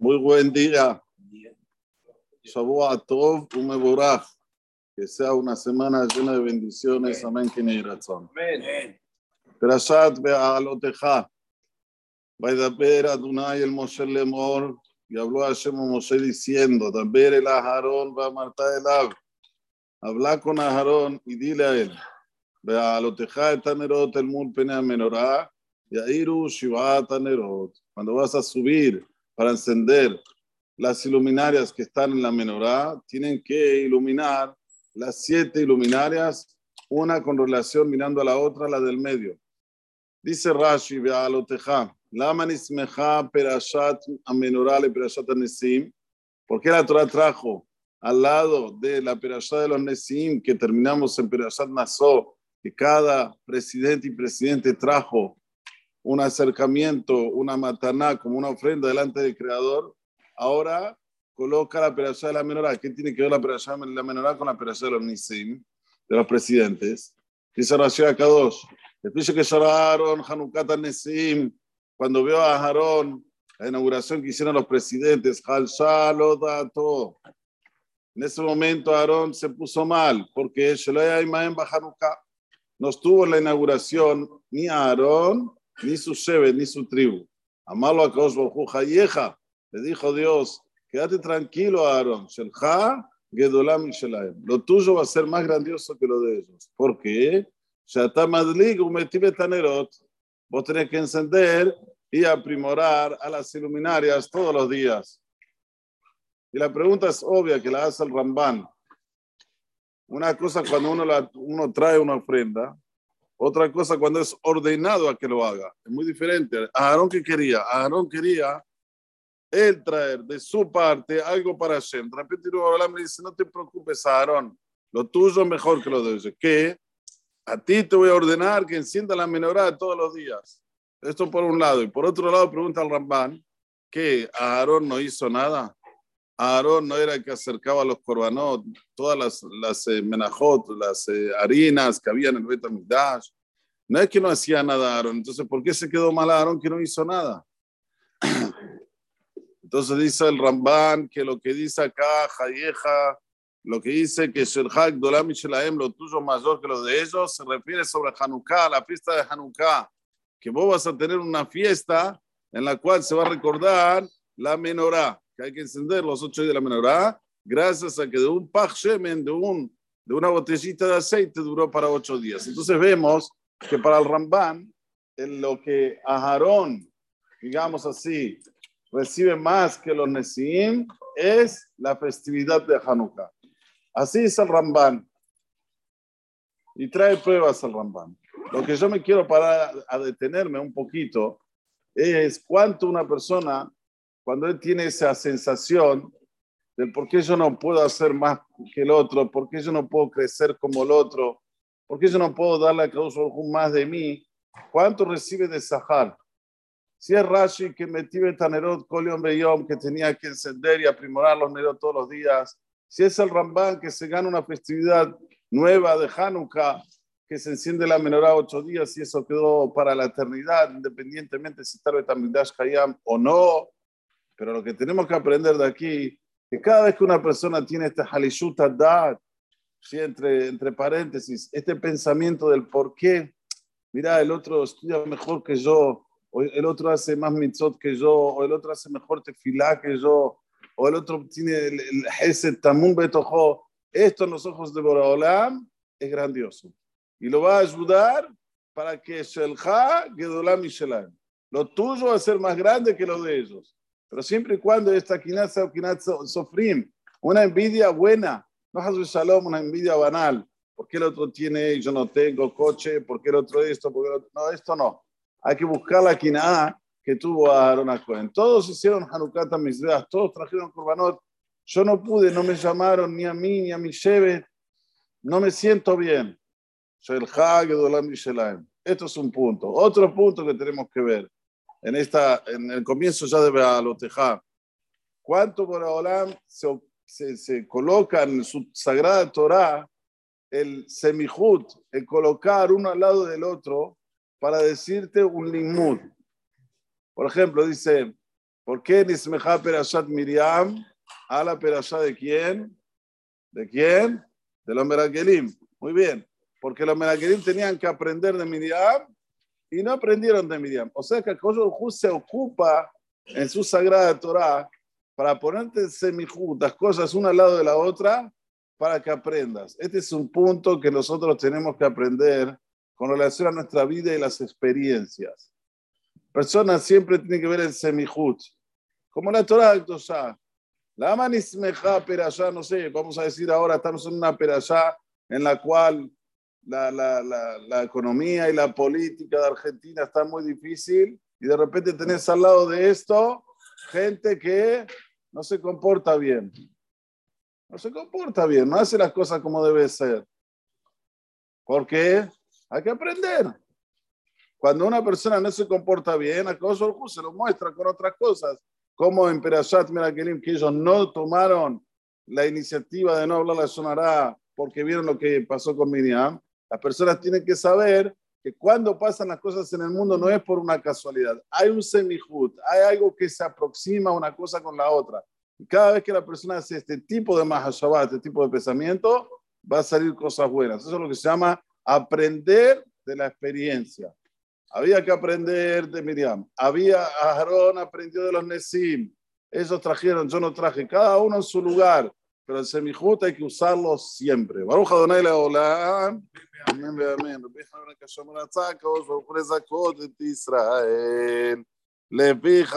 Muy buen día. Shavua Tov Umeborach. Que sea una semana llena de bendiciones. Amén. Amén. Perashat Be'aloteja. Vaidaber Adonai el Moshe Lemor. Y habló a Hashem Moshe diciendo: Daber el Aharón va a Marta el Ab. Habla con Aharón y dile a él: Be'aloteja et Tanerot el Mul Pene Menorah. Yairu Shivat Tanerot. Cuando vas a subir para encender las iluminarias que están en la menorá, tienen que iluminar las siete iluminarias, una con relación mirando a la otra, la del medio. Dice Rashi, Be'aloteja, Lama nismeja perashat amenorá le perashat nesim. ¿Por qué la Torah trajo al lado de la perashat de los nesim que terminamos en perashat Nasó, que cada presidente y presidente trajo un acercamiento, una mataná, como una ofrenda delante del Creador, ahora coloca la perashá de la menorá. ¿Qué tiene que ver la perashá de la menorá con la perashá de los nisim, de los presidentes? Dice Rashi Akadosh, dice que Aaron, Hanukkah Nesim, cuando vio a Aarón, la inauguración que hicieron los presidentes, dato. En ese momento Aarón se puso mal, porque no estuvo en la inauguración ni Aarón ni su Shebe, ni su tribu. Amalo a Kaosh Hayeja, le dijo Dios, quédate tranquilo, Aarón, Shelcha, Gedolam y. Lo tuyo va a ser más grandioso que lo de ellos. ¿Por qué? Shata Madlig, Umetibe Tanerot. Vos tenés que encender y aprimorar a las iluminarias todos los días. Y la pregunta es obvia que la hace el Ramban. Una cosa cuando uno, la, uno trae una ofrenda, otra cosa cuando es ordenado a que lo haga. Es muy diferente. Aarón que quería, Aarón quería él traer de su parte algo para Hashem. De repente me dice, no te preocupes, Aarón, lo tuyo es mejor que lo de ellos. ¿Qué? A ti te voy a ordenar que encienda la menorá todos los días. Esto por un lado. Y por otro lado pregunta al Ramban que Aarón no hizo nada. Aarón no era el que acercaba a los corbanot, todas las, las eh, menajot, las eh, harinas que había en el Betamigdash. No es que no hacía nada Aarón. Entonces, ¿por qué se quedó mal Aarón que no hizo nada? Entonces dice el Ramban que lo que dice acá, Jayeja, lo que dice que Sherhak Dolam Shelaem, lo tuyo mayor que lo de ellos, se refiere sobre Hanukkah, la fiesta de Hanukkah, que vos vas a tener una fiesta en la cual se va a recordar la menorá que hay que encender los ocho de la menorá, gracias a que de un pach shemen, de, un, de una botellita de aceite, duró para ocho días. Entonces vemos que para el Ramban, en lo que Aharón, digamos así, recibe más que los Nesim, es la festividad de Hanukkah. Así es el Ramban. Y trae pruebas al Ramban. Lo que yo me quiero parar a detenerme un poquito es cuánto una persona cuando él tiene esa sensación del por qué yo no puedo hacer más que el otro, por qué yo no puedo crecer como el otro, por qué yo no puedo darle a causa más de mí, ¿cuánto recibe de Sahar? Si es Rashi que metí Tanerot Kolion Beyom, que tenía que encender y aprimorar los Nerot todos los días, si es el Ramban que se gana una festividad nueva de Hanukkah, que se enciende la menorá ocho días y eso quedó para la eternidad, independientemente si está Betamigdash Hayam o no, pero lo que tenemos que aprender de aquí, que cada vez que una persona tiene este halishuta dad, entre, entre paréntesis, este pensamiento del por qué, mira, el otro estudia mejor que yo, o el otro hace más mitzot que yo, o el otro hace mejor tefilá que yo, o el otro tiene el, tamun betojo, esto en los ojos de Boraholam es grandioso. Y lo va a ayudar para que Shelcha Gedolam y Lo tuyo va a ser más grande que lo de ellos. Pero siempre y cuando esta quinat o quinat sofrim, una envidia buena, no es shalom, una envidia banal. ¿Por qué el otro tiene y yo no tengo coche? ¿Por qué el otro esto? ¿Por qué No, esto no. Hay que buscar la quiná que tuvo Aaron Cohen. Todos hicieron Hanukkah Mizbeach, todos trajeron Kurbanot. Yo no pude, no me llamaron ni a mí ni a mi Shevet. No me siento bien. El Esto es un punto. Otro punto que tenemos que ver en, esta, en el comienzo ya de Bealoteja, cuánto Boraholam se, se, se coloca en su sagrada Torah el semihut, el colocar uno al lado del otro para decirte un limud. Por ejemplo, dice, ¿Por qué Nismeja Perashat Miriam a la Perashat de quién? ¿De quién? De los Merakelim. Muy bien. Porque los Merakelim tenían que aprender de Miriam y no aprendieron de Miriam. O sea que el se ocupa en su sagrada Torah para ponerte semijut, las cosas una al lado de la otra, para que aprendas. Este es un punto que nosotros tenemos que aprender con relación a nuestra vida y las experiencias. Personas siempre tienen que ver el semijut, como la Torah Tosha. La manismeja perashá, no sé, vamos a decir ahora, estamos en una perashá en la cual la, la, la, la, economía y la política de Argentina está muy difícil y de repente tenés al lado de esto gente que no se comporta bien. No se comporta bien, no hace las cosas como debe ser. ¿Por qué? Hay que aprender. Cuando una persona no se comporta bien, a se lo muestra con otras cosas, como en Perashat Merakelim, que ellos no tomaron la iniciativa de no hablar la sonará porque vieron lo que pasó con Miriam. Las personas tienen que saber que cuando pasan las cosas en el mundo no es por una casualidad. Hay un semihut, hay algo que se aproxima una cosa con la otra. Y cada vez que la persona hace este tipo de mahashabah, este tipo de pensamiento, va a salir cosas buenas. Eso es lo que se llama aprender de la experiencia. Había que aprender de Miriam. Había, Aarón aprendió de los Nesim. Ellos trajeron, yo no traje, cada uno en su lugar. Pero el semijut hay que usarlo siempre. Baruch אמן ואמן. רבי חנן כשמר רצה הקדוש ברוך הוא לזכות את ישראל. לפיך